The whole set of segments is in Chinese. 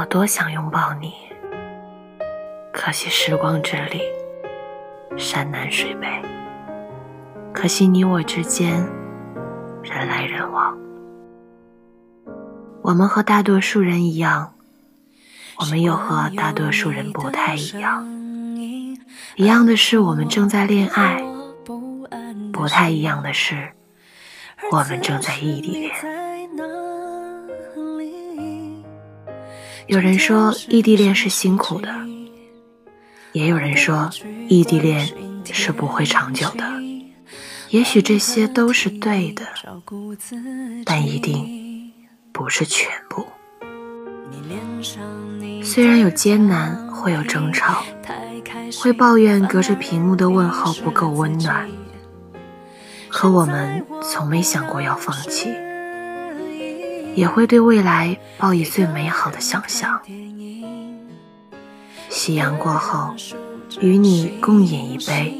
我多想拥抱你，可惜时光之里，山南水北，可惜你我之间，人来人往。我们和大多数人一样，我们又和大多数人不太一样。一样的是，我们正在恋爱；不太一样的是，我们正在异地恋。有人说异地恋是辛苦的，也有人说异地恋是不会长久的。也许这些都是对的，但一定。不是全部。虽然有艰难，会有争吵，会抱怨隔着屏幕的问候不够温暖，可我们从没想过要放弃，也会对未来抱以最美好的想象。夕阳过后，与你共饮一杯，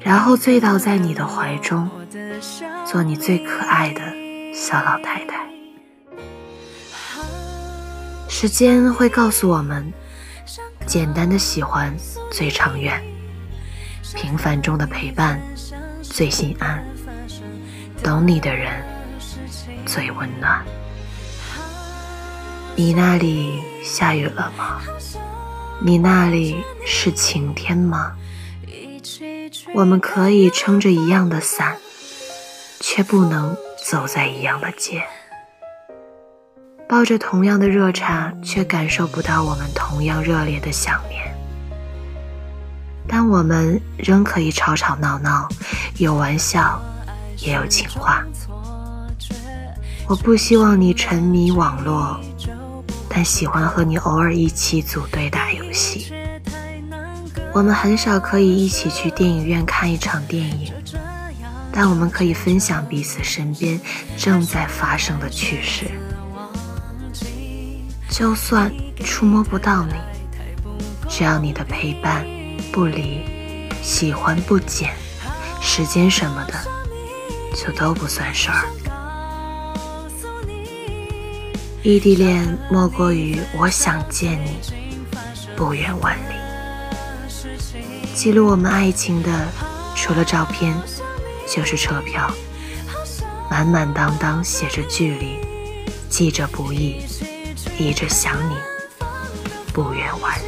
然后醉倒在你的怀中，做你最可爱的小老太太。时间会告诉我们，简单的喜欢最长远，平凡中的陪伴最心安，懂你的人最温暖。你那里下雨了吗？你那里是晴天吗？我们可以撑着一样的伞，却不能走在一样的街。抱着同样的热茶，却感受不到我们同样热烈的想念。但我们仍可以吵吵闹闹，有玩笑，也有情话。我不希望你沉迷网络，但喜欢和你偶尔一起组队打游戏。我们很少可以一起去电影院看一场电影，但我们可以分享彼此身边正在发生的趣事。就算触摸不到你，只要你的陪伴不离，喜欢不减，时间什么的就都不算事儿。异地恋莫过于我想见你，不远万里。记录我们爱情的，除了照片，就是车票，满满当当写着距离，记着不易。一直想你，不远万里。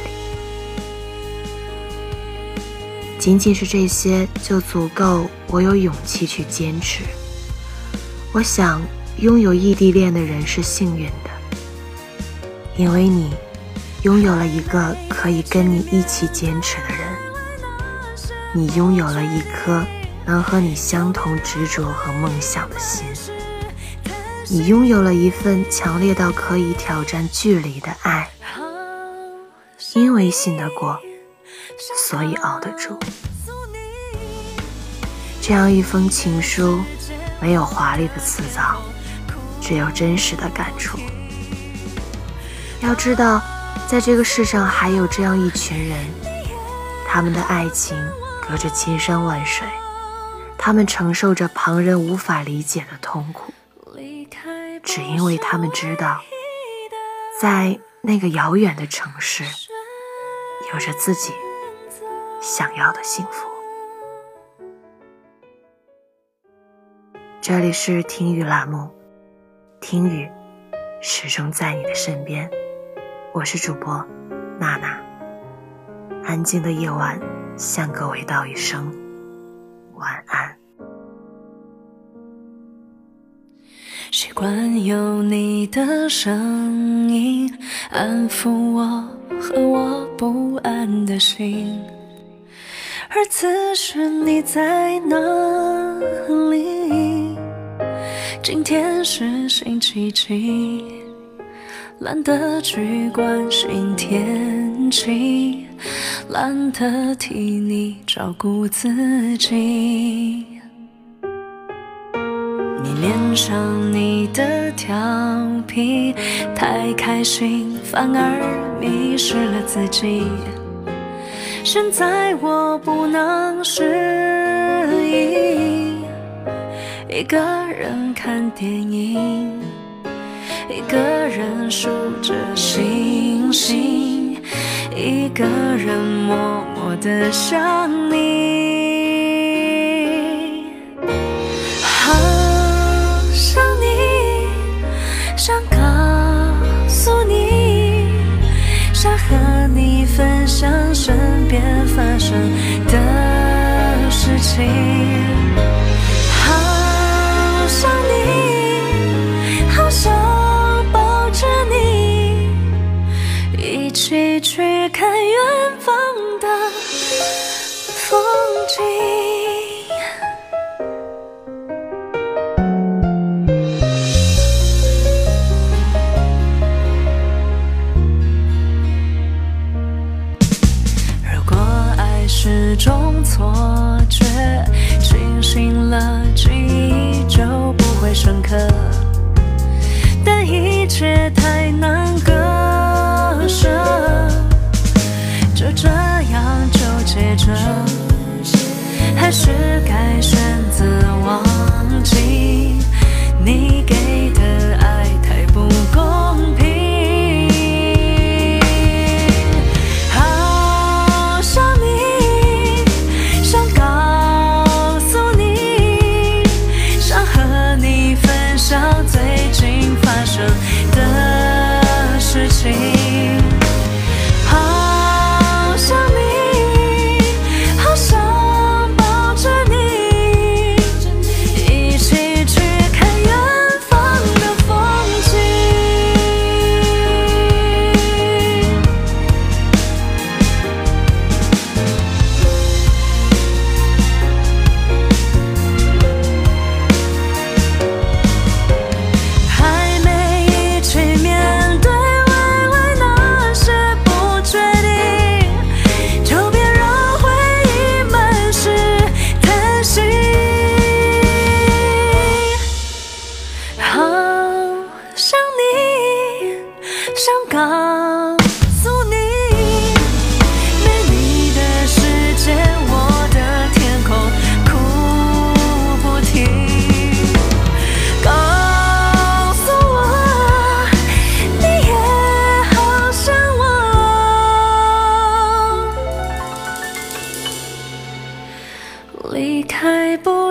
仅仅是这些就足够我有勇气去坚持。我想，拥有异地恋的人是幸运的，因为你拥有了一个可以跟你一起坚持的人，你拥有了一颗能和你相同执着和梦想的心。你拥有了一份强烈到可以挑战距离的爱，因为信得过，所以熬得住。这样一封情书，没有华丽的辞藻，只有真实的感触。要知道，在这个世上还有这样一群人，他们的爱情隔着千山万水，他们承受着旁人无法理解的痛苦。只因为他们知道，在那个遥远的城市，有着自己想要的幸福。这里是听雨栏目，听雨始终在你的身边。我是主播娜娜。安静的夜晚，向各位道一声晚安。习惯有你的声音安抚我和我不安的心，而此时你在哪里？今天是星期几？懒得去关心天气，懒得替你照顾自己。你脸上你的调皮，太开心反而迷失了自己。现在我不能适应一个人看电影，一个人数着星星，一个人默默的想你。心。如果爱是种错觉，清醒了记忆就不会深刻。但一切太难割舍。就这样纠结着，还是该选择忘记你给的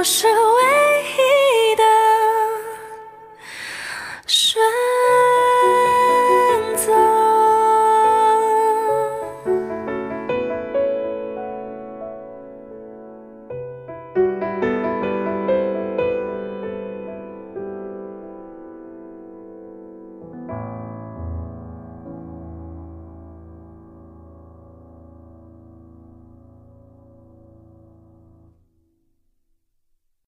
是唯一